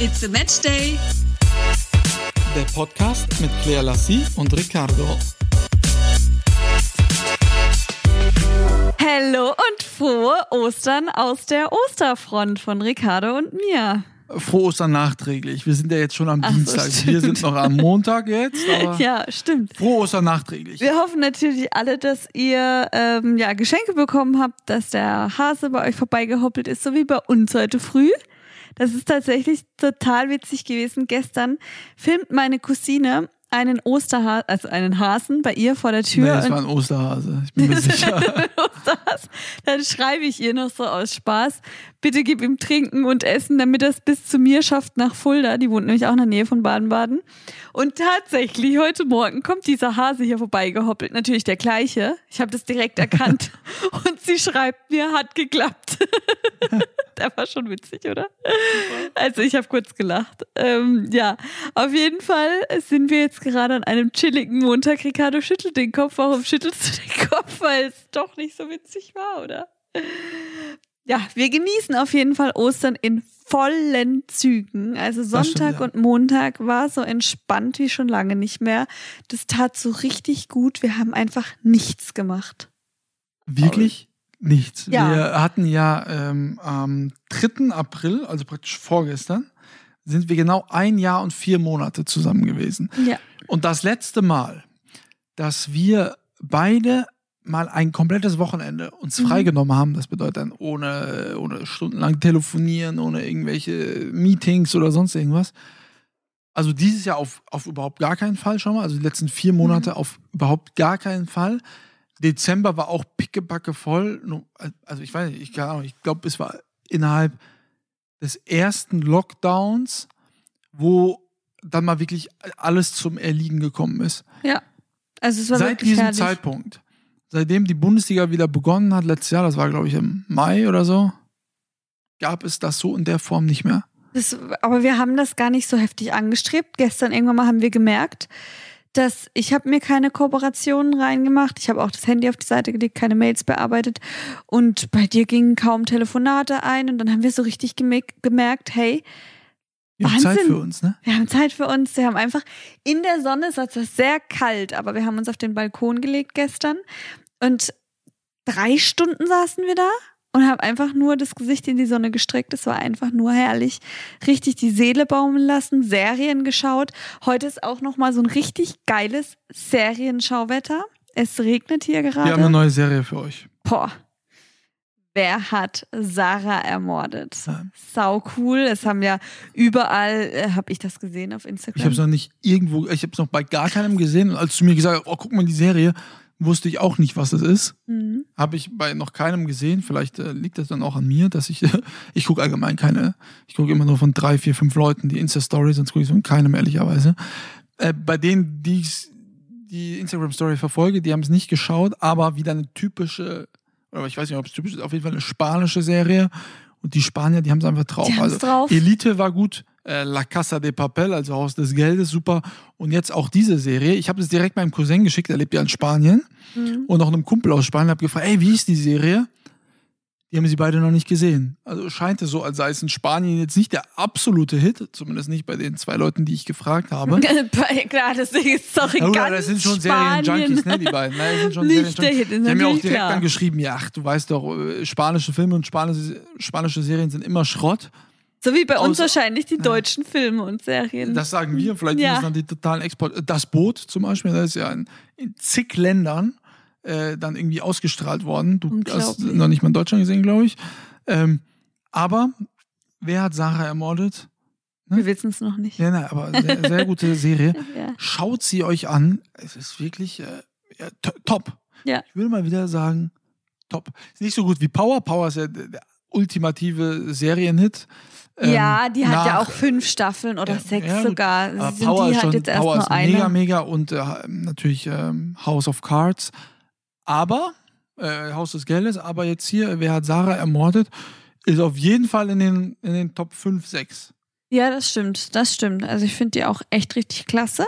It's a Match Day. Der Podcast mit Claire Lassie und Ricardo. Hallo und frohe Ostern aus der Osterfront von Ricardo und mir. Frohe Ostern nachträglich. Wir sind ja jetzt schon am Ach so, Dienstag. stimmt. Wir sind noch am Montag jetzt. Aber Ja, stimmt. Frohe Ostern nachträglich. Wir hoffen natürlich alle, dass ihr ähm, ja, Geschenke bekommen habt, dass der Hase bei euch vorbeigehoppelt ist, so wie bei uns heute früh. Das ist tatsächlich total witzig gewesen. Gestern filmt meine Cousine einen Osterhasen, also einen Hasen bei ihr vor der Nee, Tür. das und- war ein Osterhase. Ich bin mir sicher. Osterhas, dann schreibe ich ihr noch so aus Spaß, bitte gib ihm Trinken und Essen, damit er es bis zu mir schafft nach Fulda. Die wohnt nämlich auch in der Nähe von Baden-Baden. Und tatsächlich, heute Morgen kommt dieser Hase hier vorbeigehoppelt. Natürlich der gleiche. Ich habe das direkt erkannt. Und sie schreibt mir, hat geklappt. der war schon witzig, oder? Also ich habe kurz gelacht. Ähm, ja, auf jeden Fall sind wir jetzt gerade an einem chilligen Montag. Ricardo schüttelt den Kopf. Warum schüttelst du den Kopf? Weil es doch nicht so witzig war, oder? Ja, wir genießen auf jeden Fall Ostern in vollen Zügen. Also stimmt, Sonntag ja. und Montag war so entspannt wie schon lange nicht mehr. Das tat so richtig gut. Wir haben einfach nichts gemacht. Wirklich nichts. Ja. Wir hatten ja ähm, am 3. April, also praktisch vorgestern, sind wir genau ein Jahr und vier Monate zusammen gewesen. Ja. Und das letzte Mal, dass wir beide mal ein komplettes Wochenende uns Mhm. freigenommen haben, das bedeutet dann ohne, ohne stundenlang telefonieren, ohne irgendwelche Meetings oder sonst irgendwas. Also dieses Jahr auf, auf überhaupt gar keinen Fall schon mal. Also die letzten vier Monate auf überhaupt gar keinen Fall. Dezember war auch pickebacke voll. Also ich weiß nicht, ich, ich glaube, es war innerhalb des ersten Lockdowns, wo dann mal wirklich alles zum Erliegen gekommen ist. Ja. Also es war Seit diesem herrlich. Zeitpunkt, seitdem die Bundesliga wieder begonnen hat, letztes Jahr, das war glaube ich im Mai oder so, gab es das so in der Form nicht mehr. Das, aber wir haben das gar nicht so heftig angestrebt. Gestern irgendwann mal haben wir gemerkt, dass ich habe mir keine Kooperationen reingemacht. Ich habe auch das Handy auf die Seite gelegt, keine Mails bearbeitet. Und bei dir gingen kaum Telefonate ein. Und dann haben wir so richtig geme- gemerkt, hey, Wir haben Zeit für uns, ne? wir haben Zeit für uns. Wir haben einfach in der Sonne, es war zwar sehr kalt, aber wir haben uns auf den Balkon gelegt gestern. Und drei Stunden saßen wir da und haben einfach nur das Gesicht in die Sonne gestreckt. Es war einfach nur herrlich. Richtig die Seele baumeln lassen, Serien geschaut. Heute ist auch noch mal so ein richtig geiles Serienschauwetter. Es regnet hier Wir haben eine gerade. neue Serie für euch. Boah. Wer hat Sarah ermordet? Ja. Sau cool. Es haben ja überall, äh, habe ich das gesehen auf Instagram. Ich habe es noch nicht irgendwo, ich habe es noch bei gar keinem gesehen. Und als du mir gesagt hast, oh, guck mal die Serie, wusste ich auch nicht, was es ist. Mhm. Habe ich bei noch keinem gesehen. Vielleicht äh, liegt das dann auch an mir, dass ich, ich gucke allgemein keine, ich gucke immer nur von drei, vier, fünf Leuten die Insta-Story, sonst gucke ich von keinem, ehrlicherweise. Äh, bei denen, die ich die Instagram-Story verfolge, die haben es nicht geschaut, aber wieder eine typische, oder ich weiß nicht, ob es typisch ist, auf jeden Fall eine spanische Serie. Und die Spanier, die haben es einfach drauf. Also drauf. Elite war gut, äh, La Casa de Papel, also Haus des Geldes, super. Und jetzt auch diese Serie. Ich habe es direkt meinem Cousin geschickt, er lebt ja in Spanien Mhm. und auch einem Kumpel aus Spanien habe gefragt, ey, wie ist die Serie? Die haben sie beide noch nicht gesehen. Also scheint es so, als sei es in Spanien jetzt nicht der absolute Hit, zumindest nicht bei den zwei Leuten, die ich gefragt habe. Klar, deswegen ist doch Ja, ganz aber das sind schon. Serienjunkies, ne, die beiden. Ne, sind schon Nicht der. Hit, Die haben mir auch direkt klar. dann geschrieben, ja, ach, du weißt doch, äh, spanische Filme und spanische, spanische Serien sind immer Schrott. So wie bei uns Außer- wahrscheinlich die deutschen Filme und Serien. Das sagen wir, vielleicht Ja. das dann die totalen Export. Das Boot zum Beispiel, das ist ja in, in zig Ländern äh, dann irgendwie ausgestrahlt worden. Du hast noch nicht mal in Deutschland gesehen, glaube ich. Ähm, aber wer hat Sarah ermordet? Wir wissen es noch nicht. Ja, nein, aber sehr, sehr gute Serie. Ja. Schaut sie euch an. Es ist wirklich äh, ja, top. Ja. Ich will mal wieder sagen, top. Ist nicht so gut wie Power. Power ist ja der ultimative Serienhit. Ähm, ja, die hat ja nach- auch fünf Staffeln oder Ja, sechs ja, sogar. Sind Power die hat schon, jetzt erst Power nur ist eine. mega, mega und äh, natürlich ähm, House of Cards. Aber, äh, Haus des Geldes, aber jetzt hier, wer hat Sarah ermordet, ist auf jeden Fall in den, in den Top 5, 6. Ja, das stimmt, das stimmt. Also ich finde die auch echt richtig klasse.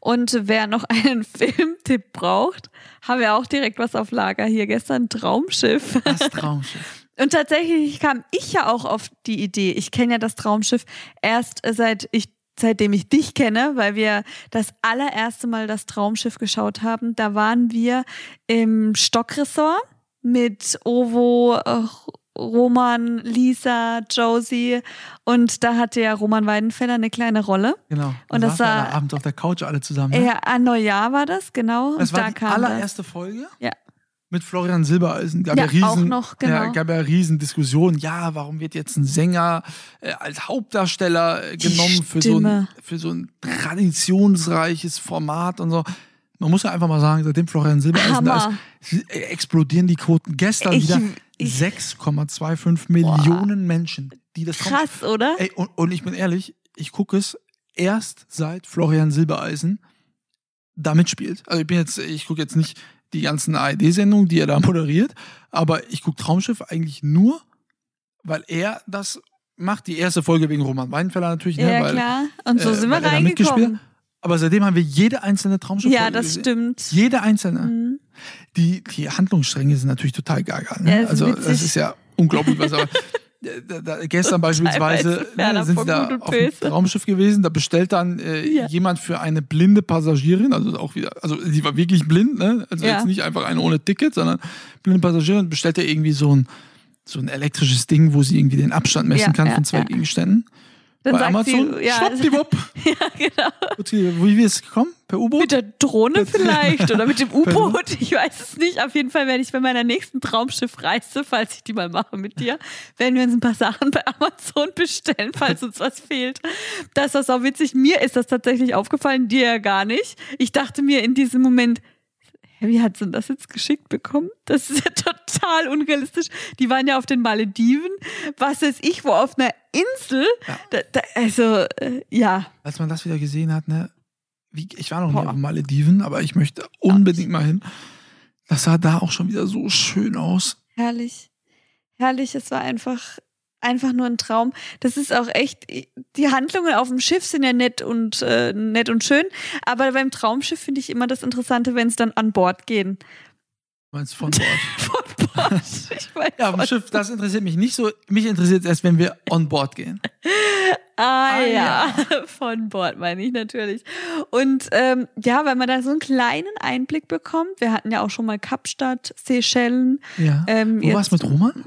Und wer noch einen Filmtipp braucht, haben wir auch direkt was auf Lager hier gestern. Traumschiff. Das Traumschiff. Und tatsächlich kam ich ja auch auf die Idee. Ich kenne ja das Traumschiff erst seit ich seitdem ich dich kenne, weil wir das allererste Mal das Traumschiff geschaut haben. Da waren wir im Stockresort mit Ovo, äh, Roman, Lisa, Josie und da hatte ja Roman Weidenfeller eine kleine Rolle. Genau. Und das saßen wir war- alle Abend auf der Couch alle zusammen. Ne? Ja, an Neujahr war das, genau. das und war da die allererste Folge. Ja. Mit Florian Silbereisen. Gab ja, Ja, riesen, auch noch, genau. ja, gab ja riesen Diskussionen. Ja, warum wird jetzt ein Sänger äh, als Hauptdarsteller äh, genommen für so, ein, für so ein traditionsreiches Format und so. Man muss ja einfach mal sagen, seitdem Florian Silbereisen da ist, äh, explodieren die Quoten. Gestern Ich- wieder ich- 6,25 Millionen Menschen, die das. Krass, oder? Ey, und, und ich bin ehrlich, ich gucke es erst seit Florian Silbereisen da mitspielt. Also ich bin jetzt, ich gucke jetzt nicht die ganzen ARD-Sendungen, die er da moderiert, aber ich gucke Traumschiff eigentlich nur, weil er das macht. Die erste Folge wegen Roman Weidenfeller natürlich, ne? ja, weil, klar. Und so äh, sind wir reingekommen. Aber seitdem haben wir jede einzelne Traumschiff Ja, das stimmt. Jede einzelne. Mhm. Die, die Handlungsstränge sind natürlich total. Ja, Ne? ist also witzig. das ist ja unglaublich, was aber da, da, gestern beispielsweise ne, sind sie da auf dem. Raumschiff gewesen, da bestellt dann äh, Ja. jemand für eine blinde Passagierin, also auch wieder, also sie war wirklich blind, ne? Also Ja. jetzt nicht einfach eine ohne Ticket, sondern blinde Passagierin, bestellt er irgendwie so ein so ein elektrisches Ding, wo sie irgendwie den Abstand messen Ja, kann von zwei. Gegenständen. Dann Bei Amazon, sie, ja, schwuppdiwupp. ja, genau. Wie wie ist es gekommen? Per U-Boot? Mit der Drohne vielleicht oder mit dem U-Boot. Ich weiß es nicht. Auf jeden Fall werde ich bei meiner nächsten Traumschiffreise, falls ich die mal mache mit dir, werden wir uns ein paar Sachen bei Amazon bestellen, falls uns was fehlt. Das ist auch witzig. Mir ist das tatsächlich aufgefallen, dir ja gar nicht. Ich dachte mir in diesem Moment, hä, wie hat sie denn das jetzt geschickt bekommen? Das ist ja total unrealistisch. Die waren ja auf den Malediven, was weiß ich, wo auf einer Insel. Ja. Da, da, also, äh, ja. als man das wieder gesehen hat, ne, wie, ich war noch nie Boah. auf den Malediven, aber ich möchte unbedingt mal hin. Das sah da auch schon wieder so schön aus. Herrlich. Herrlich, es war einfach, einfach nur ein Traum. Das ist auch echt, die Handlungen auf dem Schiff sind ja nett und, äh, nett und schön, aber beim Traumschiff finde ich immer das Interessante, wenn es dann an Bord gehen. Du meinst von Bord. Von Bord. Ich weiß ja, auf dem von- Schiff, das interessiert mich nicht so. Mich interessiert es erst, wenn wir on board gehen. Ah, Ah, ja. von Bord meine ich natürlich. Und ähm, ja, weil man da so einen kleinen Einblick bekommt. Wir hatten ja auch schon mal Kapstadt, Seychellen. Ja. Ähm, Wo war mit Roman?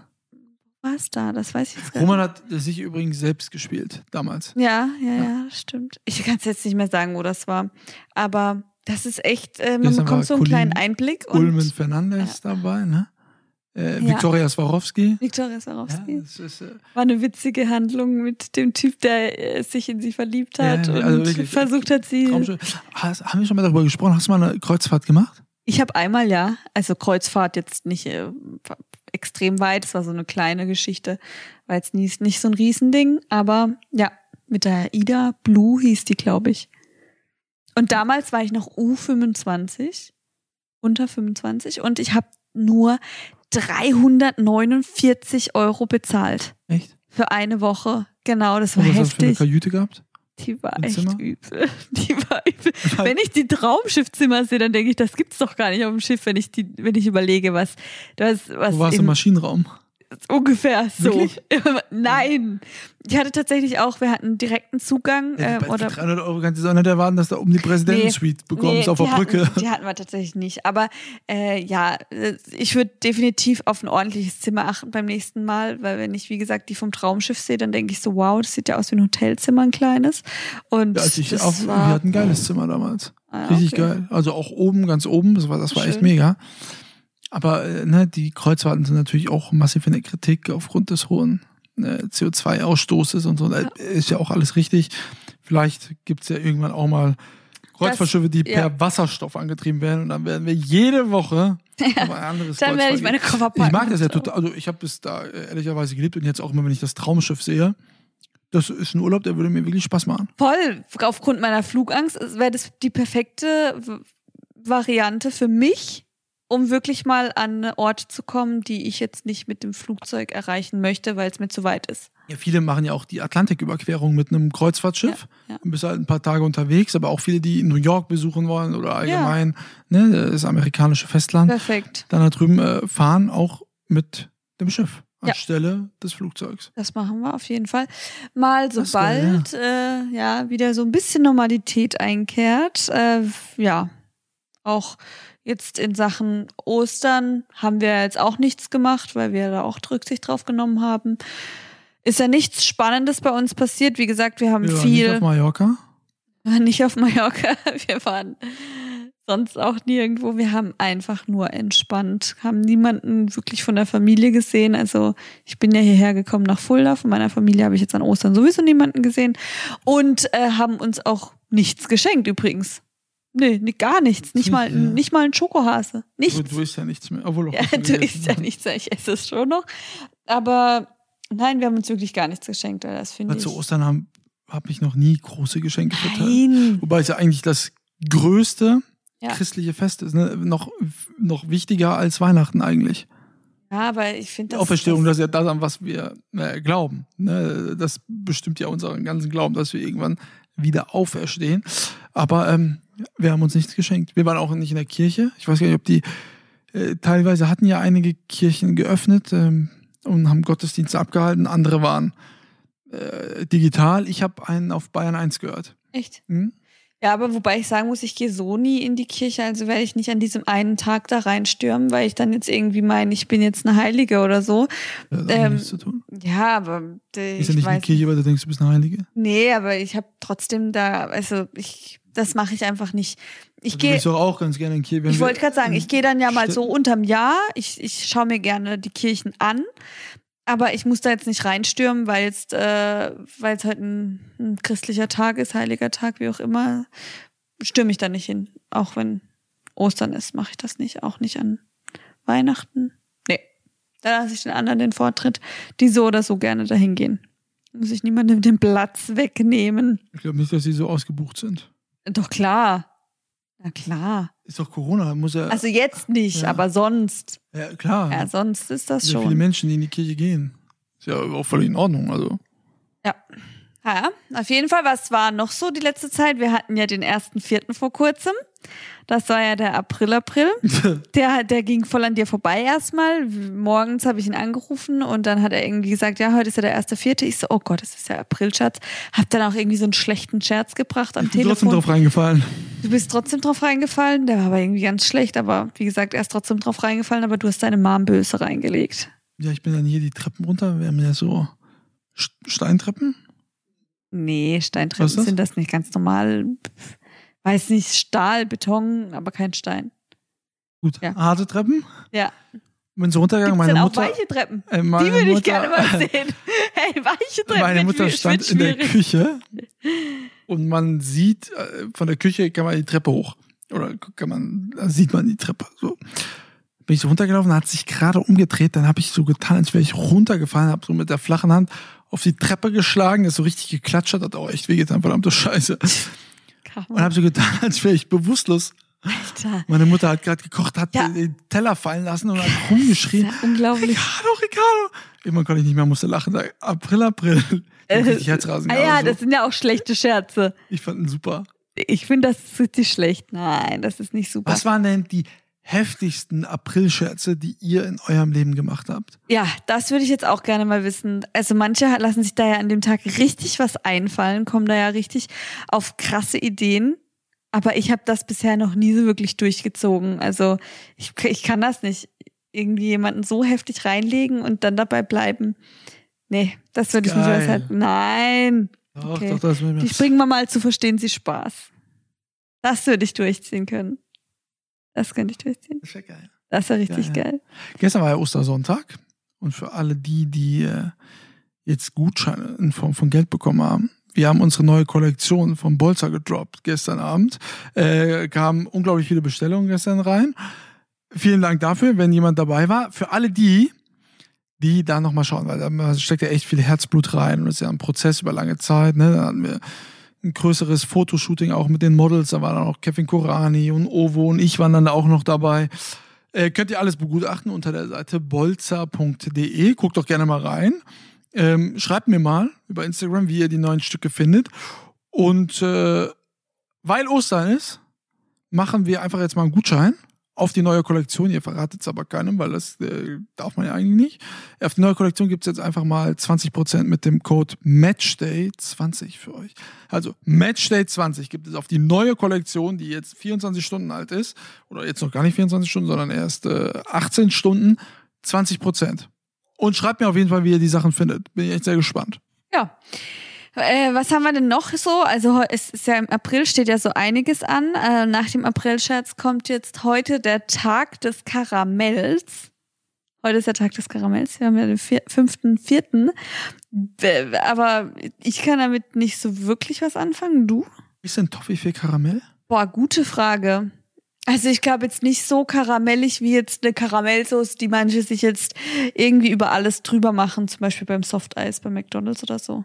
Was da? Das weiß ich jetzt gar Roman hat sich übrigens selbst gespielt, damals. Ja, ja, Ja. ja, stimmt. Ich kann es jetzt nicht mehr sagen, wo das war. Aber das ist echt, äh, man Gestern bekommt war so einen Colin kleinen Einblick. Und Ulmen Fernandes dabei, ne? Äh, Ja. Viktoria Swarovski. Viktoria Ja, Swarovski. das ist, äh, War eine witzige Handlung mit dem Typ, der äh, sich in sie verliebt Ja, hat ja, und also wirklich, versucht hat, sie. Haben wir schon mal darüber gesprochen? Hast du mal eine Kreuzfahrt gemacht? Ich habe einmal ja, also Kreuzfahrt jetzt nicht äh, extrem weit, es war so eine kleine Geschichte, war jetzt nie, nicht so ein Riesending, aber ja, mit der Ida Blue hieß die, glaube ich. Und damals war ich noch U25, unter 25 und ich habe nur 349 Euro bezahlt Echt? für eine Woche. Genau, das war was hast du für eine heftig. Kajüte gehabt? Die war echt Zimmer? übel. Die war übel. Wenn ich die Traumschiffzimmer sehe, dann denke ich, das gibt's doch gar nicht auf dem Schiff, wenn ich die, wenn ich überlege, was, was, was Wo warst im- Maschinenraum? Ungefähr so. Nein. Ich hatte tatsächlich auch, wir hatten direkten Zugang Ja, ähm, oder 300 Euro kannst du auch nicht erwarten, dass du um die Präsidentensuite bekommst auf der die Brücke. Hatten, die hatten wir tatsächlich nicht. Aber äh, ja, ich würde definitiv auf ein ordentliches Zimmer achten beim nächsten Mal, weil wenn ich, wie gesagt, die vom Traumschiff sehe, dann denke ich so, wow, das sieht ja aus wie ein Hotelzimmer, ein kleines. Und Ja, als ich das auch, wir war, hatten ein geiles Zimmer damals. Ah, Richtig okay. geil. Also auch oben, ganz oben, das war, das war echt mega. Aber äh, ne, die Kreuzfahrten sind natürlich auch massiv in der Kritik aufgrund des hohen äh, CO2-Ausstoßes und so. Da Ist ja auch alles richtig. Vielleicht gibt's ja irgendwann auch mal Kreuzfahrtschiffe, die ja. per Wasserstoff angetrieben werden und dann werden wir jede Woche auf ein anderes Dann werde ich meine. Koffer packen. Ich mag das ja total. Also ich habe es da äh, ehrlicherweise geliebt und jetzt auch immer, wenn ich das Traumschiff sehe. Das ist ein Urlaub, der würde mir wirklich Spaß machen. Voll. Aufgrund meiner Flugangst wäre das die perfekte Variante für mich, um wirklich mal an Orte zu kommen, die ich jetzt nicht mit dem Flugzeug erreichen möchte, weil es mir zu weit ist. Ja, viele machen ja auch die Atlantiküberquerung mit einem Kreuzfahrtschiff. Ja, ja. Und bist halt ein paar Tage unterwegs, aber auch viele, die New York besuchen wollen oder allgemein ne, das amerikanische Festland, Perfekt. dann da drüben äh, fahren auch mit dem Schiff. Ja. Anstelle des Flugzeugs. Das machen wir auf jeden Fall. Mal sobald ja. Äh, ja. wieder so ein bisschen Normalität einkehrt. Äh, ja, auch jetzt in Sachen Ostern haben wir jetzt auch nichts gemacht, weil wir da auch Rücksicht drauf genommen haben. Ist ja nichts Spannendes bei uns passiert. Wie gesagt, wir haben wir viel. Nicht auf Mallorca? Nicht auf Mallorca. Wir waren sonst auch nirgendwo. Wir haben einfach nur entspannt, haben niemanden wirklich von der Familie gesehen. Also ich bin ja hierher gekommen nach Fulda. Von meiner Familie habe ich jetzt an Ostern sowieso niemanden gesehen und äh, haben uns auch nichts geschenkt übrigens. Nee, nee gar nichts. Nicht mal, ja. nicht mal ein Schokohase. Nichts. Du, du isst ja nichts mehr. Obwohl ja, du isst ja nichts mehr. Ich esse es schon noch. Aber nein, wir haben uns wirklich gar nichts geschenkt. Das finde ich. Zu Ostern habe hab ich noch nie große Geschenke verteilt. Wobei es ja eigentlich das größte ja. christliche Fest ist. Ne? Noch, noch wichtiger als Weihnachten eigentlich. Ja, aber ich finde das. Auferstehung, das ist ja das, an was wir äh, glauben. Ne? Das bestimmt ja unseren ganzen Glauben, dass wir irgendwann wieder auferstehen. Aber ähm, wir haben uns nichts geschenkt. Wir waren auch nicht in der Kirche. Ich weiß gar nicht, ob die. Äh, teilweise hatten ja einige Kirchen geöffnet ähm, und haben Gottesdienste abgehalten. Andere waren äh, digital. Ich habe einen auf Bayern 1 gehört. Echt? Hm? Ja, aber wobei ich sagen muss, ich gehe so nie in die Kirche, also werde ich nicht an diesem einen Tag da reinstürmen, weil ich dann jetzt irgendwie meine, ich bin jetzt eine Heilige oder so. Ja, das ähm, nichts zu tun. Ja, aber äh, ist ja nicht in die Kirche, weil du denkst, du bist eine Heilige. Nee, aber ich habe trotzdem da, also ich, das mache ich einfach nicht. Ich also gehe. doch auch ganz gerne in die Kirche. Ich wollte gerade sagen, ich gehe dann ja mal so unterm Jahr. Ich, ich schaue mir gerne die Kirchen an. Aber ich muss da jetzt nicht reinstürmen, weil jetzt, äh, weil es halt ein, ein, christlicher Tag ist, heiliger Tag, wie auch immer, stürme ich da nicht hin. Auch wenn Ostern ist, mache ich das nicht. Auch nicht an Weihnachten. Nee. Da lasse ich den anderen den Vortritt, die so oder so gerne dahin gehen. Muss ich niemandem den Platz wegnehmen. Ich glaube nicht, dass sie so ausgebucht sind. Doch klar. Na klar. Ist doch Corona, muss ja. Also jetzt nicht, ja. aber sonst. Ja, klar. Ja, sonst ist das schon. viele Menschen, die in die Kirche gehen. Ist ja auch völlig in Ordnung, also. Ja. Ja, auf jeden Fall, was war noch so die letzte Zeit? Wir hatten ja den ersten Vierten vor kurzem. Das war ja der April, April. Der, der ging voll an dir vorbei erstmal. Morgens habe ich ihn angerufen und dann hat er irgendwie gesagt, ja, heute ist ja der erste Vierte. Ich so, oh Gott, das ist ja April, Schatz. Hab dann auch irgendwie so einen schlechten Scherz gebracht am ich bin Telefon. trotzdem drauf reingefallen. Du bist trotzdem drauf reingefallen. Der war aber irgendwie ganz schlecht. Aber wie gesagt, er ist trotzdem drauf reingefallen, aber du hast deine Mom böse reingelegt. Ja, ich bin dann hier die Treppen runter. Wir haben ja so Steintreppen. Nee, Steintreppen sind das nicht ganz normal. Weiß nicht, Stahl, Beton, aber kein Stein. Gut, ja. harte Treppen? Ja. Bin so runtergegangen, meine Mutter. Auch weiche Treppen. Äh, Die würde ich gerne mal sehen. Hey, weiche Treppen. Meine Mutter stand in der Küche und man sieht, äh, von der Küche kann man die Treppe hoch. Oder kann man, da sieht man die Treppe. So. Bin ich so runtergelaufen, hat sich gerade umgedreht, dann habe ich so getan, als wäre ich runtergefallen, habe so mit der flachen Hand auf die Treppe geschlagen, ist so richtig geklatscht, hat auch echt wehgetan, verdammte Scheiße. Und habe so getan, als wäre ich bewusstlos. Alter. Meine Mutter hat gerade gekocht, hat ja. den Teller fallen lassen und hat rumgeschrien. Ja unglaublich. Ricardo, Ricardo. Irgendwann konnte ich nicht mehr, musste lachen. Sag, April, April. Äh, richtig Herzrasen. Ah ja, so. das sind ja auch schlechte Scherze. Ich fand ihn super. Ich finde, das ist richtig schlecht. Nein, das ist nicht super. Was waren denn die heftigsten Aprilscherze, die ihr in eurem Leben gemacht habt? Ja, das würde ich jetzt auch gerne mal wissen. Also manche lassen sich da ja an dem Tag richtig was einfallen, kommen da ja richtig auf krasse Ideen. Aber ich habe das bisher noch nie so wirklich durchgezogen. Also ich, ich kann das nicht. Irgendwie jemanden so heftig reinlegen und dann dabei bleiben. Nee, das würde ich nicht aushalten. Halt. Nein. Doch, okay. doch, das Die springen wir mal zu verstehen Sie Spaß. Das würde ich durchziehen können. Das könnte ich durchziehen. Das wäre geil. Das wäre richtig geil, geil. Gestern war ja Ostersonntag. Und für alle die, die äh, jetzt Gutscheine in Form von Geld bekommen haben, wir haben unsere neue Kollektion von Bolzer gedroppt gestern Abend. Äh, kamen unglaublich viele Bestellungen gestern rein. Vielen Dank dafür, wenn jemand dabei war. Für alle die, die da nochmal schauen, weil da steckt ja echt viel Herzblut rein und es ist ja ein Prozess über lange Zeit. Ne? Da hatten wir ein größeres Fotoshooting auch mit den Models. Da war dann auch Kevin Korani und Ovo und ich waren dann auch noch dabei. Äh, könnt ihr alles begutachten unter der Seite bolzer.de. Guckt doch gerne mal rein. Ähm, schreibt mir mal über Instagram, wie ihr die neuen Stücke findet. Und äh, weil Ostern ist, machen wir einfach jetzt mal einen Gutschein auf die neue Kollektion, ihr verratet es aber keinem, weil das äh, darf man ja eigentlich nicht. Auf die neue Kollektion gibt es jetzt einfach mal 20% mit dem Code Matchday20 für euch. Also Matchday20 gibt es auf die neue Kollektion, die jetzt 24 Stunden alt ist, oder jetzt noch gar nicht 24 Stunden, sondern erst äh, 18 Stunden, 20%. Und schreibt mir auf jeden Fall, wie ihr die Sachen findet. Bin ich echt sehr gespannt. Ja. Äh, was haben wir denn noch so? Also es ist ja im April steht ja so einiges an. Äh, nach dem Aprilscherz kommt jetzt heute der Tag des Karamells. Heute ist der Tag des Karamells. Wir haben ja den vier- 5.4. B- Aber ich kann damit nicht so wirklich was anfangen. Du? Ist denn Toffifee Karamell? Boah, gute Frage. Also ich glaube jetzt nicht so karamellig wie jetzt eine Karamellsauce, die manche sich jetzt irgendwie über alles drüber machen, zum Beispiel beim Softeis bei McDonalds oder so.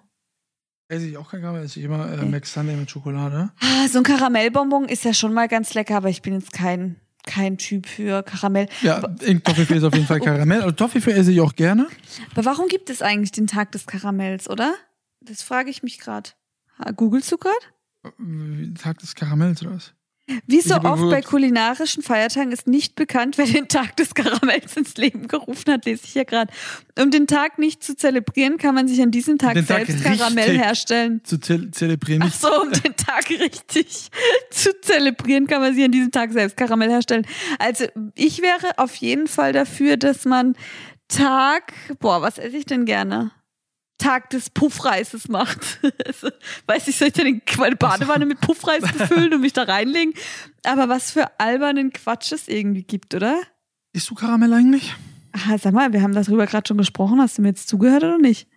Esse ich auch kein Karamell, esse ich immer äh. Max Sunday mit Schokolade. Ah, so ein Karamellbonbon ist ja schon mal ganz lecker, aber ich bin jetzt kein, kein Typ für Karamell. Ja, in Toffifee ist auf jeden Fall Karamell. Also Toffifee esse ich auch gerne. Aber warum gibt es eigentlich den Tag des Karamells, oder? Das frage ich mich gerade. Googlest du gerade? Äh, Tag des Karamells oder was? Wie so oft bei kulinarischen Feiertagen ist nicht bekannt, wer den Tag des Karamells ins Leben gerufen hat, lese ich ja gerade. Um den Tag nicht zu zelebrieren, kann man sich an diesem Tag Den Tag selbst Karamell richtig herstellen. Zu ze zelebrieren. Ach so, um den Tag richtig zu zelebrieren, kann man sich an diesem Tag selbst Karamell herstellen. Also ich wäre auf jeden Fall dafür, dass man Tag, boah, was esse ich denn gerne? Tag des Puffreises macht. Also, Weiß ich, soll ich denn meine Badewanne mit Puffreis befüllen und mich da reinlegen? Aber was für albernen Quatsch es irgendwie gibt, oder? Isst du Karamell eigentlich? Ah, sag mal, wir haben darüber gerade schon gesprochen. Hast du mir jetzt zugehört oder nicht?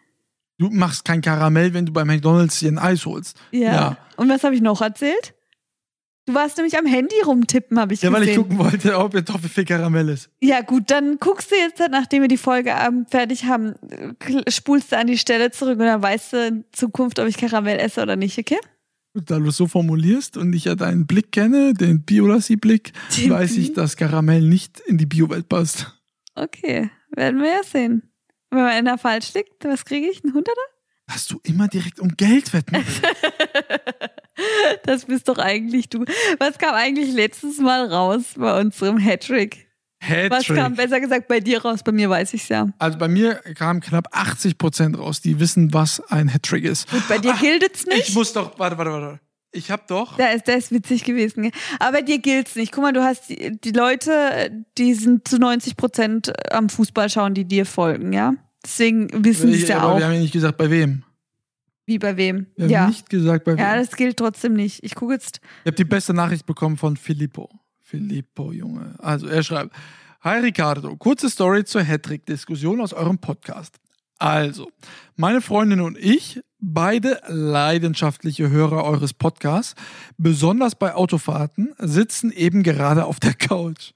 Du machst kein Karamell, wenn du bei McDonalds dir ein Eis holst. Ja. Ja. Und was habe ich noch erzählt? Du warst nämlich am Handy rumtippen, habe ich Ja, weil ich gesehen. gucken wollte, ob ihr Toffifee Karamell ist. Ja, gut, dann guckst du jetzt, halt, nachdem wir die Folge ähm, fertig haben, spulst du an die Stelle zurück und dann weißt du in Zukunft, ob ich Karamell esse oder nicht, okay? Da du es so formulierst und ich ja deinen Blick kenne, den Biolassi-Blick, weiß ich, dass Karamell nicht in die Biowelt passt. Okay, werden wir ja sehen. Wenn man einer falsch liegt, was kriege ich? Ein Hunderter? Dass du immer direkt um Geld wetten willst. Das bist doch eigentlich du. Was kam eigentlich letztes Mal raus bei unserem Hattrick? Was kam Hattrick. besser gesagt bei dir raus? Bei mir weiß ich's ja. Also bei mir kamen knapp 80 Prozent raus, die wissen, was ein Hattrick ist. Gut, bei dir gilt's nicht. Ich muss doch, warte, warte, warte. Ich hab doch. Da ist, der ist witzig gewesen. Aber bei dir gilt's nicht. Guck mal, du hast die, die Leute, die sind zu 90 Prozent am Fußball schauen, die dir folgen, ja? Deswegen wissen sie es ja aber auch. wir haben ja nicht gesagt, bei wem. Wie bei wem? Wir Ja. nicht gesagt, bei wem. Ja, das gilt trotzdem nicht. Ich gucke jetzt. Ich habe die beste Nachricht bekommen von Filippo. Filippo, Junge. Also er schreibt: Hi Ricardo, kurze Story zur Hattrick-Diskussion aus eurem Podcast. Also, meine Freundin und ich, beide leidenschaftliche Hörer eures Podcasts, besonders bei Autofahrten, sitzen eben gerade auf der Couch.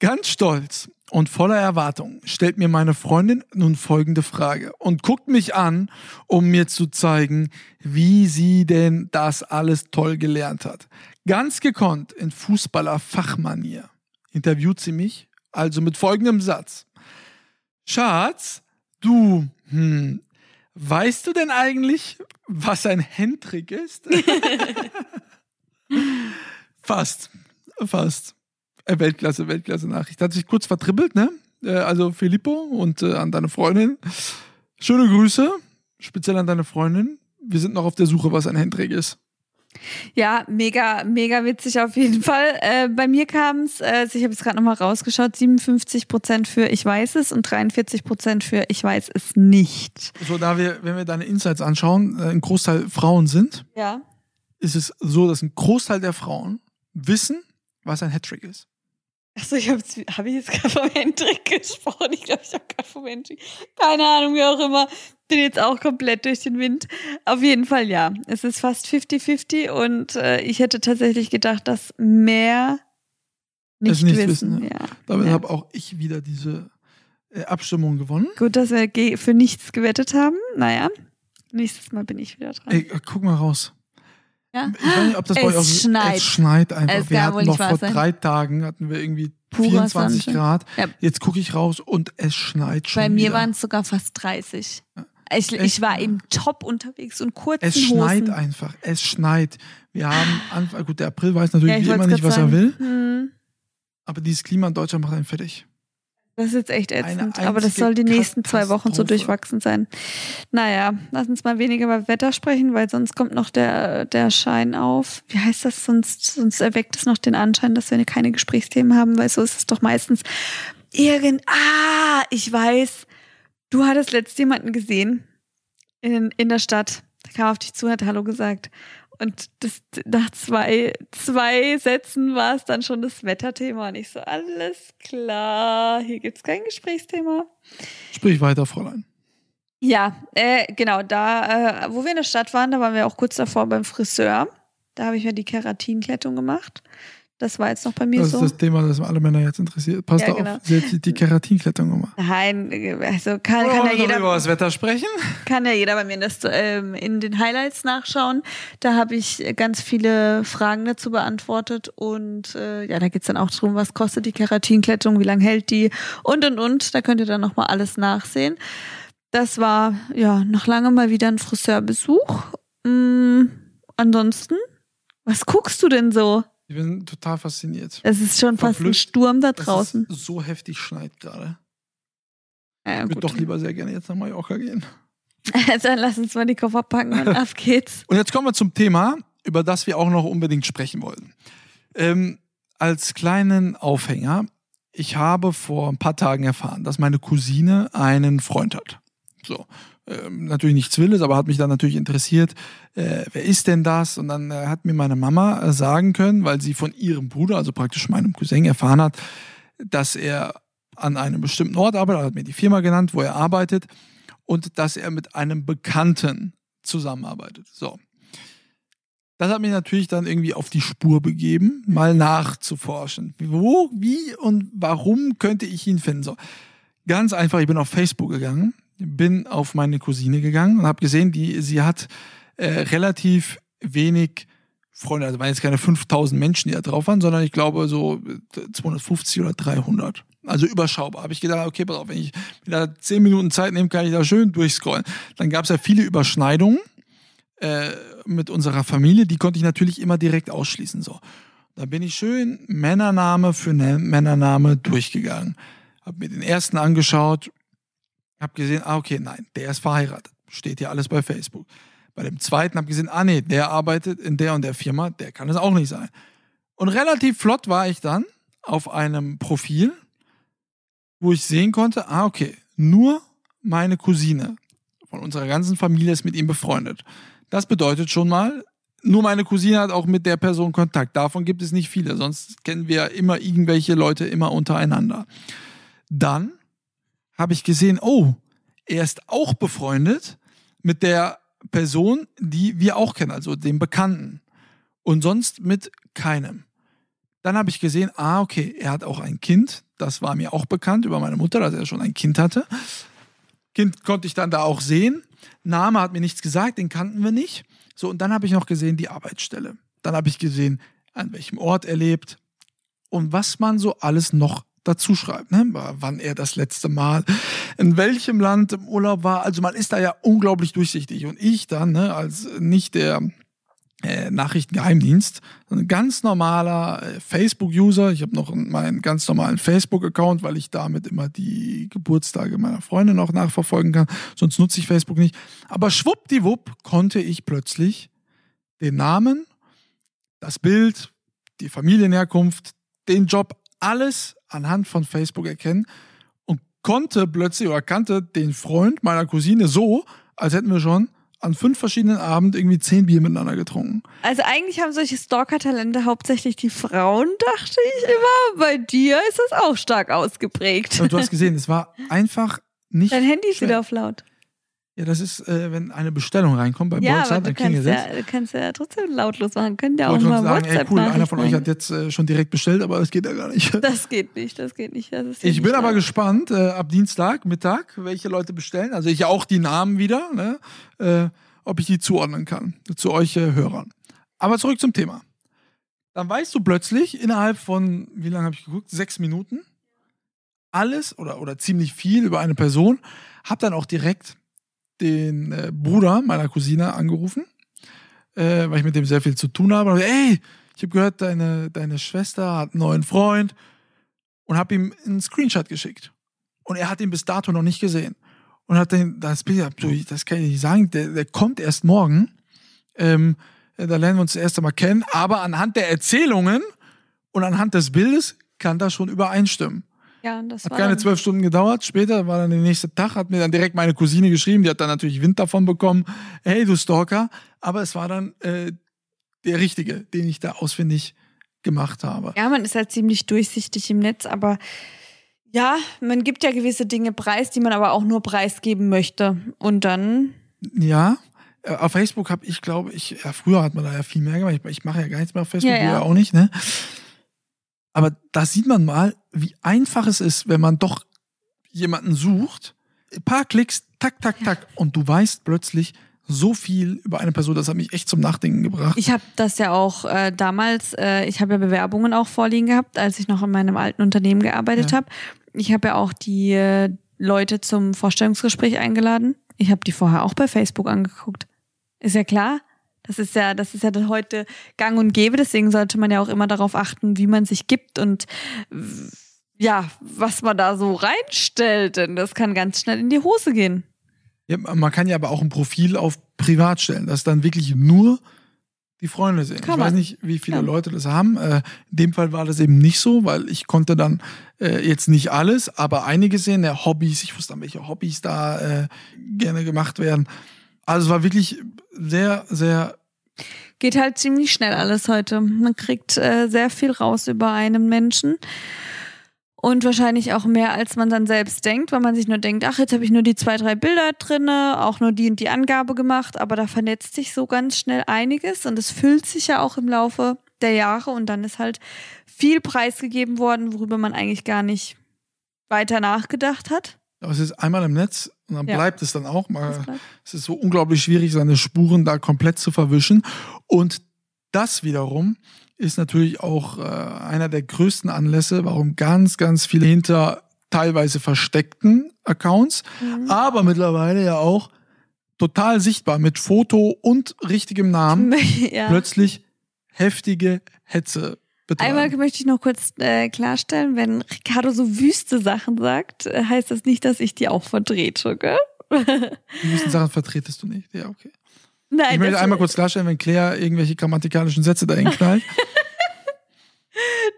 Ganz stolz und voller Erwartung stellt mir meine Freundin nun folgende Frage und guckt mich an, um mir zu zeigen, wie sie denn das alles toll gelernt hat. Ganz gekonnt in Fußballer-Fachmanier interviewt sie mich also mit folgendem Satz. Schatz, du, hm, weißt du denn eigentlich, was ein Hendrik ist? fast, fast. Äh, Weltklasse, Weltklasse Nachricht. Hat sich kurz vertribbelt, ne? Äh, Also Filippo und äh, an deine Freundin. Schöne Grüße, speziell an deine Freundin. Wir sind noch auf der Suche, was ein Hendrik ist. Ja, mega, mega witzig auf jeden Fall. Äh, bei mir kam es, äh, also ich habe jetzt gerade nochmal rausgeschaut, 57 Prozent für Ich weiß es und 43 Prozent für Ich weiß es nicht. So, da wir, wenn wir deine Insights anschauen, äh, ein Großteil Frauen sind, Ja. ist es so, dass ein Großteil der Frauen wissen, was ein Hattrick ist. Achso, ich habe hab ich jetzt gerade vom Hendrik gesprochen. Ich glaube, ich habe gerade vom Hendrik. Keine Ahnung, wie auch immer. Bin jetzt auch komplett durch den Wind. Auf jeden Fall ja. Es ist fast 50-50 und äh, ich hätte tatsächlich gedacht, dass mehr nicht, nicht wissen. wissen, ja. Damit Ja. habe auch ich wieder diese äh, Abstimmung gewonnen. Gut, dass wir für nichts gewettet haben. Naja, nächstes Mal bin ich wieder dran. Ey, guck mal raus. Ja. Ich weiß nicht, ob das bei Es euch auch schneit. Es schneit einfach. Es wir hatten noch vor sein. drei Tagen hatten wir irgendwie Purer 24 Sonnenschein. Grad. Ja. Jetzt gucke ich raus und es schneit schon Bei mir waren es sogar fast 30. Ich, Echt? ich war im Top unterwegs und kurzen es schneit Hosen. einfach. Es schneit. Wir haben Anfang, gut, der April weiß natürlich Ja, ich wie immer nicht, was er sagen. will. Hm. Aber dieses Klima in Deutschland macht einen fertig. Das ist jetzt echt ätzend. Aber das soll die nächsten zwei Wochen so durchwachsen sein. Naja, lass uns mal weniger über Wetter sprechen, weil sonst kommt noch der, der Schein auf. Wie heißt das? Sonst, sonst erweckt es noch den Anschein, dass wir keine Gesprächsthemen haben, weil so ist es doch meistens. Irgend. Ah, ich weiß. Du hattest letztens jemanden gesehen in, in der Stadt. Der kam auf dich zu, hat Hallo gesagt. Und das, nach zwei, zwei Sätzen war es dann schon das Wetterthema. Und ich so, alles klar, hier gibt's kein Gesprächsthema. Sprich weiter, Fräulein. Ja, äh, genau, da, äh, wo wir in der Stadt waren, da waren wir auch kurz davor beim Friseur. Da habe ich mir die Keratinklettung gemacht. Das war jetzt noch bei mir Das so. ist das Thema, das alle Männer jetzt interessiert. Passt Ja, auf, genau. sie hat die Keratinklettung gemacht. Nein, also kann, kann, ja jeder, über das Wetter sprechen? kann ja jeder bei mir in, das, ähm, in den Highlights nachschauen. Da habe ich ganz viele Fragen dazu beantwortet und äh, ja, da geht's dann auch drum, was kostet die Keratinklettung, wie lange hält die und und und. Da könnt ihr dann nochmal alles nachsehen. Das war ja noch lange mal wieder ein Friseurbesuch. Mm, ansonsten, was guckst du denn so? Ich bin total fasziniert. Es ist schon fast ein Sturm da dass draußen. Es so heftig schneit gerade. Ja, Ich würde doch lieber sehr gerne jetzt nach Mallorca gehen. Dann lass uns mal die Koffer packen und auf geht's. Und jetzt kommen wir zum Thema, über das wir auch noch unbedingt sprechen wollten. Ähm, als kleinen Aufhänger, ich habe vor ein paar Tagen erfahren, dass meine Cousine einen Freund hat. So. Ähm, natürlich nichts Wildes, aber hat mich dann natürlich interessiert, äh, wer ist denn das? Und dann äh, hat mir meine Mama äh, sagen können, weil sie von ihrem Bruder, also praktisch meinem Cousin, erfahren hat, dass er an einem bestimmten Ort arbeitet, hat mir die Firma genannt, wo er arbeitet, und dass er mit einem Bekannten zusammenarbeitet. So. Das hat mich natürlich dann irgendwie auf die Spur begeben, mal nachzuforschen. Wo, wie und warum könnte ich ihn finden? So. Ganz einfach, ich bin auf Facebook gegangen, bin auf meine Cousine gegangen und habe gesehen, die, sie hat äh, relativ wenig Freunde. Also waren jetzt keine 5000 Menschen, die da drauf waren, sondern ich glaube so äh, 250 oder 300. Also überschaubar. Habe ich gedacht, okay, pass auf, wenn ich wieder 10 Minuten Zeit nehme, kann ich da schön durchscrollen. Dann gab es ja viele Überschneidungen äh, mit unserer Familie, die konnte ich natürlich immer direkt ausschließen. So. Da bin ich schön Männername für ne Männername durchgegangen. Hab mir den ersten angeschaut, hab gesehen, ah, okay, nein, der ist verheiratet. Steht ja alles bei Facebook. Bei dem zweiten hab gesehen, ah, nee, der arbeitet in der und der Firma, der kann es auch nicht sein. Und relativ flott war ich dann auf einem Profil, wo ich sehen konnte, ah, okay, nur meine Cousine von unserer ganzen Familie ist mit ihm befreundet. Das bedeutet schon mal, nur meine Cousine hat auch mit der Person Kontakt. Davon gibt es nicht viele, sonst kennen wir immer irgendwelche Leute immer untereinander. Dann habe ich gesehen, oh, er ist auch befreundet mit der Person, die wir auch kennen, also dem Bekannten. Und sonst mit keinem. Dann habe ich gesehen, ah, okay, er hat auch ein Kind. Das war mir auch bekannt über meine Mutter, dass er schon ein Kind hatte. Kind konnte ich dann da auch sehen. Name hat mir nichts gesagt, den kannten wir nicht. So, und dann habe ich noch gesehen die Arbeitsstelle. Dann habe ich gesehen, an welchem Ort er lebt und was man so alles noch dazu schreibt, ne? wann er das letzte Mal in welchem Land im Urlaub war. Also man ist da ja unglaublich durchsichtig. Und ich dann, ne, als nicht der äh, Nachrichtengeheimdienst, sondern ganz normaler äh, Facebook-User. Ich habe noch meinen ganz normalen Facebook-Account, weil ich damit immer die Geburtstage meiner Freunde noch nachverfolgen kann. Sonst nutze ich Facebook nicht. Aber schwuppdiwupp konnte ich plötzlich den Namen, das Bild, die Familienherkunft, den Job, alles anhand von Facebook erkennen und konnte plötzlich oder kannte den Freund meiner Cousine so, als hätten wir schon an fünf verschiedenen Abenden irgendwie zehn Bier miteinander getrunken. Also eigentlich haben solche Stalker-Talente hauptsächlich die Frauen, dachte ich immer. Bei dir ist das auch stark ausgeprägt. Und du hast gesehen, es war einfach nicht. Dein Handy ist schwer. wieder auf laut. Ja, das ist, äh, wenn eine Bestellung reinkommt bei Ja, du dann klingelt kannst es. ja, du kannst ja trotzdem lautlos machen. Könnt ja auch mal sagen, ey WhatsApp cool, einer von euch hat jetzt äh, schon direkt bestellt, aber das geht ja gar nicht. Das geht nicht, das geht nicht. Das ist ja Ich nicht bin aber gespannt, äh, ab Dienstag, Mittag, welche Leute bestellen. Also ich auch die Namen wieder, ne? äh, ob ich die zuordnen kann zu euch äh, Hörern. Aber zurück zum Thema. Dann weißt du plötzlich innerhalb von, wie lange habe ich geguckt? Sechs Minuten. Alles oder, oder ziemlich viel über eine Person. Hab dann auch direkt den äh, Bruder meiner Cousine angerufen, äh, weil ich mit dem sehr viel zu tun habe. Und, ey, ich habe gehört, deine, deine Schwester hat einen neuen Freund. und habe ihm einen Screenshot geschickt. Und er hat ihn bis dato noch nicht gesehen. Und hat den, das Bild, das kann ich nicht sagen, der, der kommt erst morgen. Ähm, da lernen wir uns das erste Mal kennen. Aber anhand der Erzählungen und anhand des Bildes kann das schon übereinstimmen. Ja, das Hat keine zwölf Stunden gedauert. Später war dann der nächste Tag, hat mir dann direkt meine Cousine geschrieben, die hat dann natürlich Wind davon bekommen. Hey, du Stalker. Aber es war dann äh, der Richtige, den ich da ausfindig gemacht habe. Ja, man ist halt ziemlich durchsichtig im Netz, aber ja, man gibt ja gewisse Dinge preis, die man aber auch nur preisgeben möchte. Und dann, Ja. äh, Auf Facebook habe ich, glaube ich, ja, früher hat man da ja viel mehr gemacht. Ich, ich mache ja gar nichts mehr auf Facebook, ja. ja auch nicht, ne? Aber da sieht man mal, wie einfach es ist, wenn man doch jemanden sucht. Ein paar Klicks, tak, tak, tak. Und du weißt plötzlich so viel über eine Person. Das hat mich echt zum Nachdenken gebracht. ich habe das ja auch äh, damals, äh, ich habe ja Bewerbungen auch vorliegen gehabt, als ich noch in meinem alten Unternehmen gearbeitet Ja. habe. Ich habe ja auch die äh, Leute zum Vorstellungsgespräch eingeladen. Ich habe die vorher auch bei Facebook angeguckt. Ist ja klar. Das ist ja, das ist ja heute gang und gäbe, deswegen sollte man ja auch immer darauf achten, wie man sich gibt und ja, was man da so reinstellt, denn das kann ganz schnell in die Hose gehen. Ja, man kann ja aber auch ein Profil auf privat stellen, dass dann wirklich nur die Freunde sehen. Kann ich weiß nicht, wie viele Ja. Leute das haben. Äh, in dem Fall war das eben nicht so, weil ich konnte dann äh, jetzt nicht alles, aber einige sehen, ja, Hobbys, ich wusste dann, welche Hobbys da äh, gerne gemacht werden. Also es war wirklich sehr, sehr, Geht halt ziemlich schnell alles heute. Man kriegt äh, sehr viel raus über einen Menschen. Und wahrscheinlich auch mehr, als man dann selbst denkt, weil man sich nur denkt, ach, jetzt habe ich nur die zwei, drei Bilder drinne, auch nur die und die Angabe gemacht, aber da vernetzt sich so ganz schnell einiges und es füllt sich ja auch im Laufe der Jahre und dann ist halt viel preisgegeben worden, worüber man eigentlich gar nicht weiter nachgedacht hat. Aber es ist einmal im Netz und dann Ja. bleibt es dann auch mal. Es ist so unglaublich schwierig, seine Spuren da komplett zu verwischen. Und das wiederum ist natürlich auch äh, einer der größten Anlässe, warum ganz, ganz viele hinter teilweise versteckten Accounts, Mhm. aber mittlerweile ja auch total sichtbar mit Foto und richtigem Namen ja. plötzlich heftige Hetze betreiben. Einmal möchte ich noch kurz äh, klarstellen, wenn Ricardo so wüste Sachen sagt, äh, heißt das nicht, dass ich die auch vertrete, gell? Die gewissen Sachen vertretest du nicht. Ja, okay. Nein, Ich möchte einmal kurz klarstellen, wenn Claire irgendwelche grammatikalischen Sätze dahin knallt.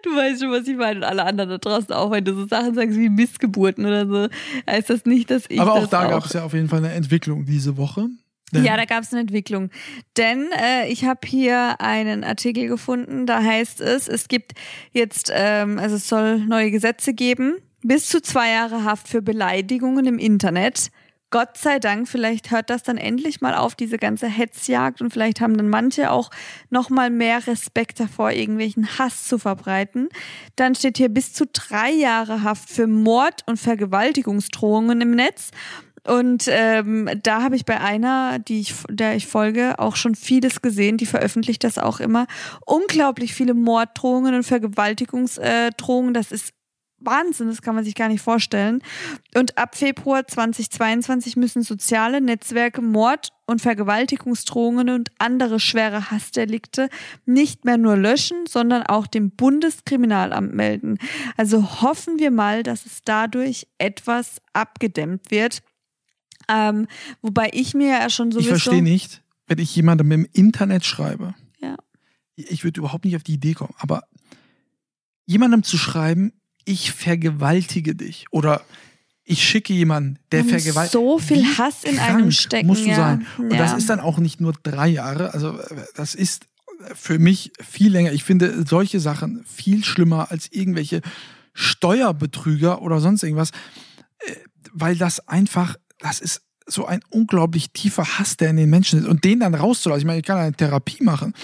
Du weißt schon, was ich meine und alle anderen da draußen auch, wenn du so Sachen sagst wie Missgeburten oder so, heißt das nicht, dass ich Aber auch da gab es ja auf jeden Fall eine Entwicklung diese Woche. Ja, da gab es eine Entwicklung. Denn äh, ich habe hier einen Artikel gefunden, da heißt es, es gibt jetzt, ähm, also es soll neue Gesetze geben, bis zu zwei Jahre Haft für Beleidigungen im Internet. Gott sei Dank, vielleicht hört das dann endlich mal auf, diese ganze Hetzjagd und vielleicht haben dann manche auch noch mal mehr Respekt davor, irgendwelchen Hass zu verbreiten. Dann steht hier bis zu drei Jahre Haft für Mord und Vergewaltigungsdrohungen im Netz. Und ähm, da habe ich bei einer, die ich, der ich folge, auch schon vieles gesehen. Die veröffentlicht das auch immer. Unglaublich viele Morddrohungen und Vergewaltigungsdrohungen. Das ist Wahnsinn, das kann man sich gar nicht vorstellen. Und ab Februar 2022 müssen soziale Netzwerke Mord- und Vergewaltigungsdrohungen und andere schwere Hassdelikte nicht mehr nur löschen, sondern auch dem Bundeskriminalamt melden. Also hoffen wir mal, dass es dadurch etwas abgedämmt wird. Ähm, wobei ich mir ja schon ich sowieso... verstehe nicht, wenn ich jemandem im Internet schreibe. Ja. Ich würde überhaupt nicht auf die Idee kommen, aber jemandem zu schreiben, ich vergewaltige dich oder ich schicke jemanden, der vergewaltigt. so viel Wie Hass in einem stecken, Musst du ja. sein. Und Ja. das ist dann auch nicht nur drei Jahre. Also das ist für mich viel länger. Ich finde solche Sachen viel schlimmer als irgendwelche Steuerbetrüger oder sonst irgendwas, äh, weil das einfach, das ist so ein unglaublich tiefer Hass, der in den Menschen ist. Und den dann rauszulassen. Ich meine, ich kann eine Therapie machen.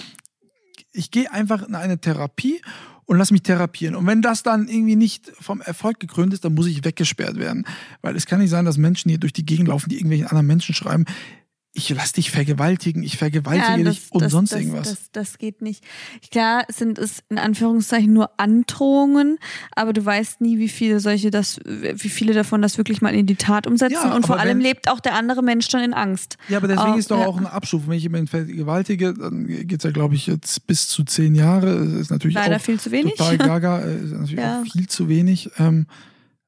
Ich gehe einfach in eine Therapie und lass mich therapieren. Und wenn das dann irgendwie nicht vom Erfolg gekrönt ist, dann muss ich weggesperrt werden. Weil es kann nicht sein, dass Menschen hier durch die Gegend laufen, die irgendwelchen anderen Menschen schreiben. Ich lass dich vergewaltigen, ich vergewaltige das, dich und das, sonst das, irgendwas. Das, das geht nicht. Klar sind es in Anführungszeichen nur Androhungen, aber du weißt nie, wie viele solche das, wie viele davon das wirklich mal in die Tat umsetzen. Ja, und vor allem wenn- lebt auch der andere Mensch dann in Angst. Ja, aber deswegen Oh, ist doch ja. auch ein Abschub. Wenn ich jemanden vergewaltige, dann geht's ja, glaube ich, jetzt bis zu zehn Jahre. Ist natürlich Leider auch viel zu wenig. total gaga, ist natürlich Ja. auch viel zu wenig. Ähm,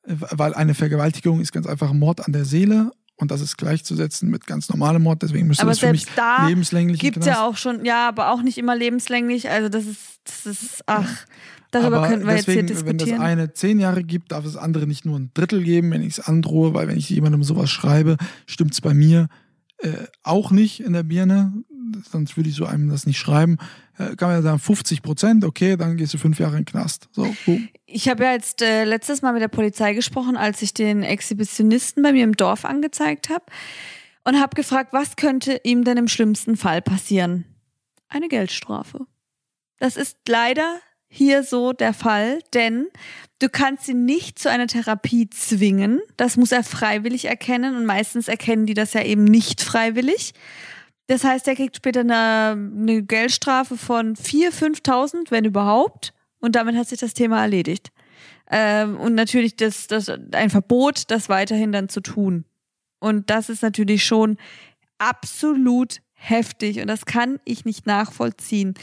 äh, weil eine Vergewaltigung ist ganz einfach Mord an der Seele und das ist gleichzusetzen mit ganz normalem Mord. Deswegen müsste Aber das für mich selbst da lebenslänglich Gibt ja Knast. auch schon, ja, aber auch nicht immer lebenslänglich. Also das ist, das ist, ach, darüber Aber könnten wir jetzt hier deswegen, wenn das diskutieren. eine zehn Jahre gibt, darf es andere nicht nur ein Drittel geben, wenn ich es androhe, weil wenn ich jemandem sowas schreibe, stimmt es bei mir äh, auch nicht in der Birne. Sonst würde ich so einem das nicht schreiben. Äh, kann man ja sagen, 50 Prozent, okay, dann gehst du fünf Jahre in den Knast. So. Ich habe ja jetzt äh, letztes Mal mit der Polizei gesprochen, als ich den Exhibitionisten bei mir im Dorf angezeigt habe und habe gefragt, was könnte ihm denn im schlimmsten Fall passieren? Eine Geldstrafe. Das ist leider hier so der Fall, denn du kannst ihn nicht zu einer Therapie zwingen. Das muss er freiwillig erkennen und meistens erkennen die das ja eben nicht freiwillig. Das heißt, er kriegt später eine, eine Geldstrafe von 4.000, 5.000, wenn überhaupt. Und damit hat sich das Thema erledigt. Ähm, und natürlich das, das, ein Verbot, das weiterhin dann zu tun. Und das ist natürlich schon absolut heftig und das kann ich nicht nachvollziehen.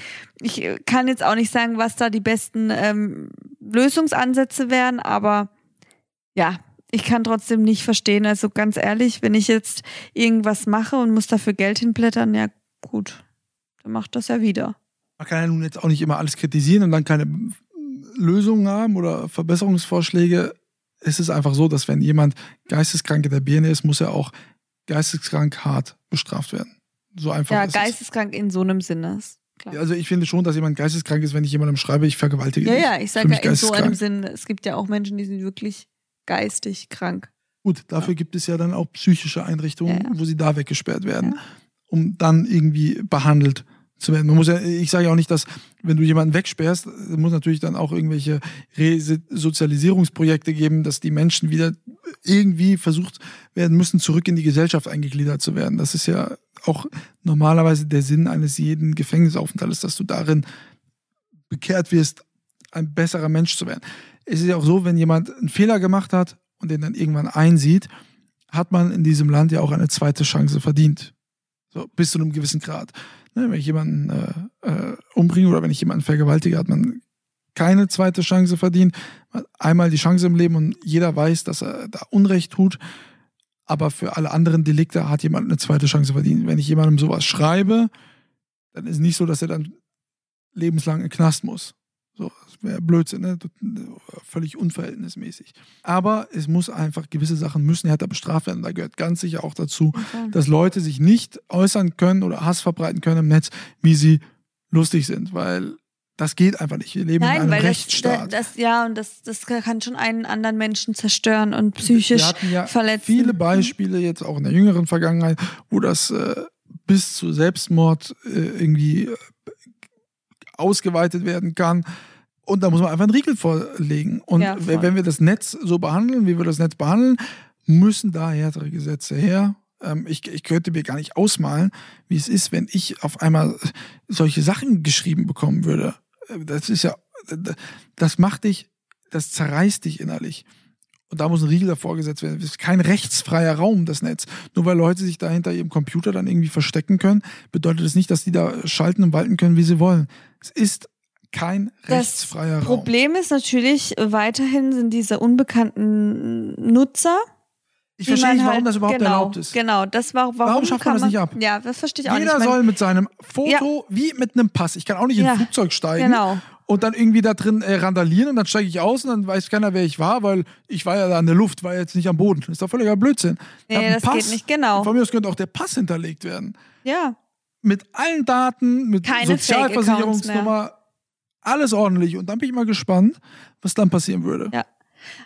Ich äh, kann jetzt auch nicht sagen, was da die besten ähm, Lösungsansätze wären, aber ja, ich kann trotzdem nicht verstehen. Also ganz ehrlich, wenn ich jetzt irgendwas mache und muss dafür Geld hinblättern, ja gut, dann macht das ja wieder. Man kann ja nun jetzt auch nicht immer alles kritisieren und dann keine Lösungen haben oder Verbesserungsvorschläge. Es ist einfach so, dass wenn jemand geisteskrank in der Birne ist, muss er auch geisteskrank hart bestraft werden. So einfach Ja, ist geisteskrank in so einem Sinne. Es. klar. Also ich finde schon, dass jemand geisteskrank ist, wenn ich jemandem schreibe, ich vergewaltige Ja, dich. ja, ich sage ja in so einem geisteskrank. Sinn, es gibt ja auch Menschen, die sind wirklich geistig krank. Gut, dafür gibt es ja dann auch psychische Einrichtungen, Ja, ja. wo sie da weggesperrt werden, Ja. um dann irgendwie behandelt zu werden. Man muss ja, ich sage ja auch nicht, dass wenn du jemanden wegsperrst, es muss natürlich dann auch irgendwelche Resozialisierungsprojekte geben, dass die Menschen wieder irgendwie versucht werden müssen, zurück in die Gesellschaft eingegliedert zu werden. Das ist ja auch normalerweise der Sinn eines jeden Gefängnisaufenthaltes, dass du darin bekehrt wirst, ein besserer Mensch zu werden. Es ist ja auch so, wenn jemand einen Fehler gemacht hat und den dann irgendwann einsieht, hat man in diesem Land ja auch eine zweite Chance verdient. So, bis zu einem gewissen Grad. Ne, wenn ich jemanden äh, äh, umbringe oder wenn ich jemanden vergewaltige, hat man keine zweite Chance verdient. Einmal die Chance im Leben und jeder weiß, dass er da Unrecht tut. Aber für alle anderen Delikte hat jemand eine zweite Chance verdient. Wenn ich jemandem sowas schreibe, dann ist nicht so, dass er dann lebenslang den Knast muss. So, das wäre Blödsinn, ne? völlig unverhältnismäßig. Aber es muss einfach, gewisse Sachen müssen härter bestraft werden. Da gehört ganz sicher auch dazu, dass Leute sich nicht äußern können oder Hass verbreiten können im Netz, wie sie lustig sind, weil das geht einfach nicht. Wir leben in Nein, einem weil das, Rechtsstaat. das, ja, und das, das kann schon einen anderen Menschen zerstören und Wir psychisch hatten ja verletzen. viele Beispiele jetzt auch in der jüngeren Vergangenheit, wo das äh, bis zu Selbstmord äh, irgendwie äh, ausgeweitet werden kann. Und da muss man einfach einen Riegel vorlegen. Und Ja, wenn wir das Netz so behandeln, wie wir das Netz behandeln, müssen da härtere Gesetze her. Ähm, ich, ich könnte mir gar nicht ausmalen, wie es ist, wenn ich auf einmal solche Sachen geschrieben bekommen würde. Äh, Das ist ja, das macht dich, das zerreißt dich innerlich. Und da muss ein Riegel davor gesetzt werden. Es ist kein rechtsfreier Raum, das Netz. Nur weil Leute sich da hinter ihrem Computer dann irgendwie verstecken können, bedeutet das nicht, dass die da schalten und walten können, wie sie wollen. Es ist kein Das rechtsfreier Raum. Problem ist natürlich, weiterhin sind diese unbekannten Nutzer. Ich verstehe nicht, warum halt- das überhaupt genau, erlaubt ist. Genau, das war, warum, Warum schafft man das nicht ab? Ja, das verstehe ich auch Jeder nicht. Ich mein- soll mit seinem Foto wie mit einem Pass. Ich kann auch nicht in Ja, ein Flugzeug steigen Genau. und dann irgendwie da drin äh, randalieren und dann steige ich aus und dann weiß keiner, wer ich war, weil ich war ja da in der Luft, war jetzt nicht am Boden. Das ist doch völliger Blödsinn. Nee, das geht nicht, genau. Von mir aus könnte auch der Pass hinterlegt werden. Ja. Mit allen Daten, mit Keine Sozialversicherungsnummer, alles ordentlich. Und dann bin ich mal gespannt, was dann passieren würde. Ja.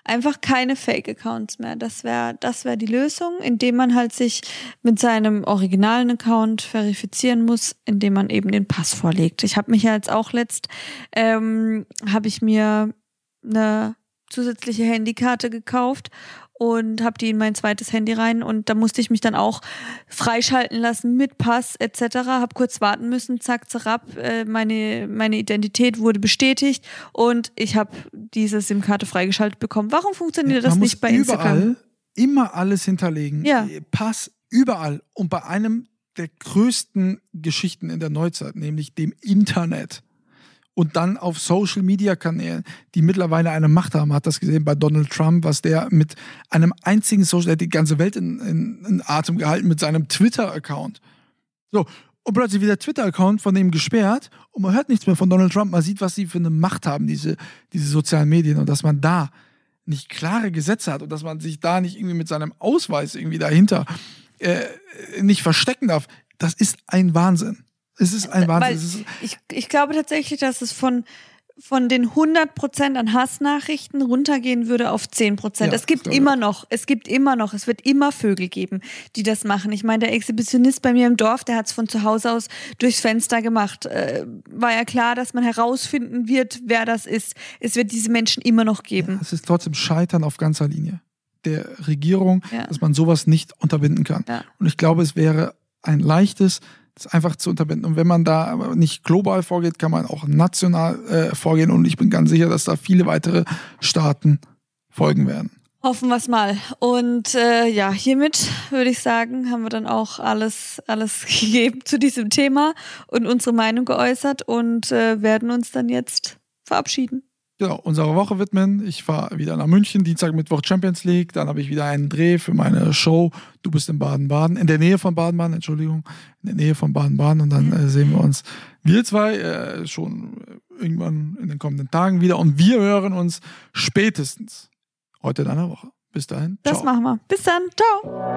Einfach keine Fake-Accounts mehr. Das wäre das wär die Lösung, indem man halt sich mit seinem originalen Account verifizieren muss, indem man eben den Pass vorlegt. Ich habe mich ja jetzt auch letzt, ähm, habe ich mir eine zusätzliche Handykarte gekauft und habe die in mein zweites Handy rein und da musste ich mich dann auch freischalten lassen mit Pass etc. Habe kurz warten müssen, zack, zerab, äh, meine, meine Identität wurde bestätigt und ich habe diese SIM-Karte freigeschaltet bekommen. Warum funktioniert Man das nicht bei Instagram? überall immer alles hinterlegen. Ja. Pass überall. Und bei einem der größten Geschichten in der Neuzeit, nämlich dem Internet. Und dann auf Social Media Kanälen, die mittlerweile eine Macht haben. Hat das gesehen bei Donald Trump, was der mit einem einzigen Social, der hat die ganze Welt in, in, in Atem gehalten mit seinem Twitter-Account. So. Und plötzlich wird der Twitter-Account von dem gesperrt und man hört nichts mehr von Donald Trump. Man sieht, was sie für eine Macht haben, diese, diese sozialen Medien. Und dass man da nicht klare Gesetze hat und dass man sich da nicht irgendwie mit seinem Ausweis irgendwie dahinter äh, nicht verstecken darf, das ist ein Wahnsinn. Es ist ein Wahnsinn. Weil Es ist, ich, ich glaube tatsächlich, dass es von, von den 100% an Hassnachrichten runtergehen würde auf 10%. Ja, es gibt immer noch, es gibt immer noch, es wird immer Vögel geben, die das machen. Ich meine, der Exhibitionist bei mir im Dorf, der hat es von zu Hause aus durchs Fenster gemacht. Äh, war ja klar, dass man herausfinden wird, wer das ist. Es wird diese Menschen immer noch geben. es ist trotzdem Scheitern auf ganzer Linie der Regierung, Ja. dass man sowas nicht unterbinden kann. Ja. Und ich glaube, es wäre ein leichtes, das einfach zu unterbinden. Und wenn man da nicht global vorgeht, kann man auch national äh, vorgehen. Und ich bin ganz sicher, dass da viele weitere Staaten folgen werden. Hoffen wir es mal. Und äh, ja, hiermit würde ich sagen, haben wir dann auch alles, alles gegeben zu diesem Thema und unsere Meinung geäußert und äh, werden uns dann jetzt verabschieden. Genau, unserer Woche widmen. Ich fahre wieder nach München, Dienstag, Mittwoch Champions League. Dann habe ich wieder einen Dreh für meine Show. Du bist in Baden-Baden, in der Nähe von Baden-Baden, Entschuldigung, in der Nähe von Baden-Baden. Und dann äh, sehen wir uns, wir zwei, äh, schon irgendwann in den kommenden Tagen wieder. Und wir hören uns spätestens heute in einer Woche. Bis dahin. Das ciao. machen wir. Bis dann. Ciao.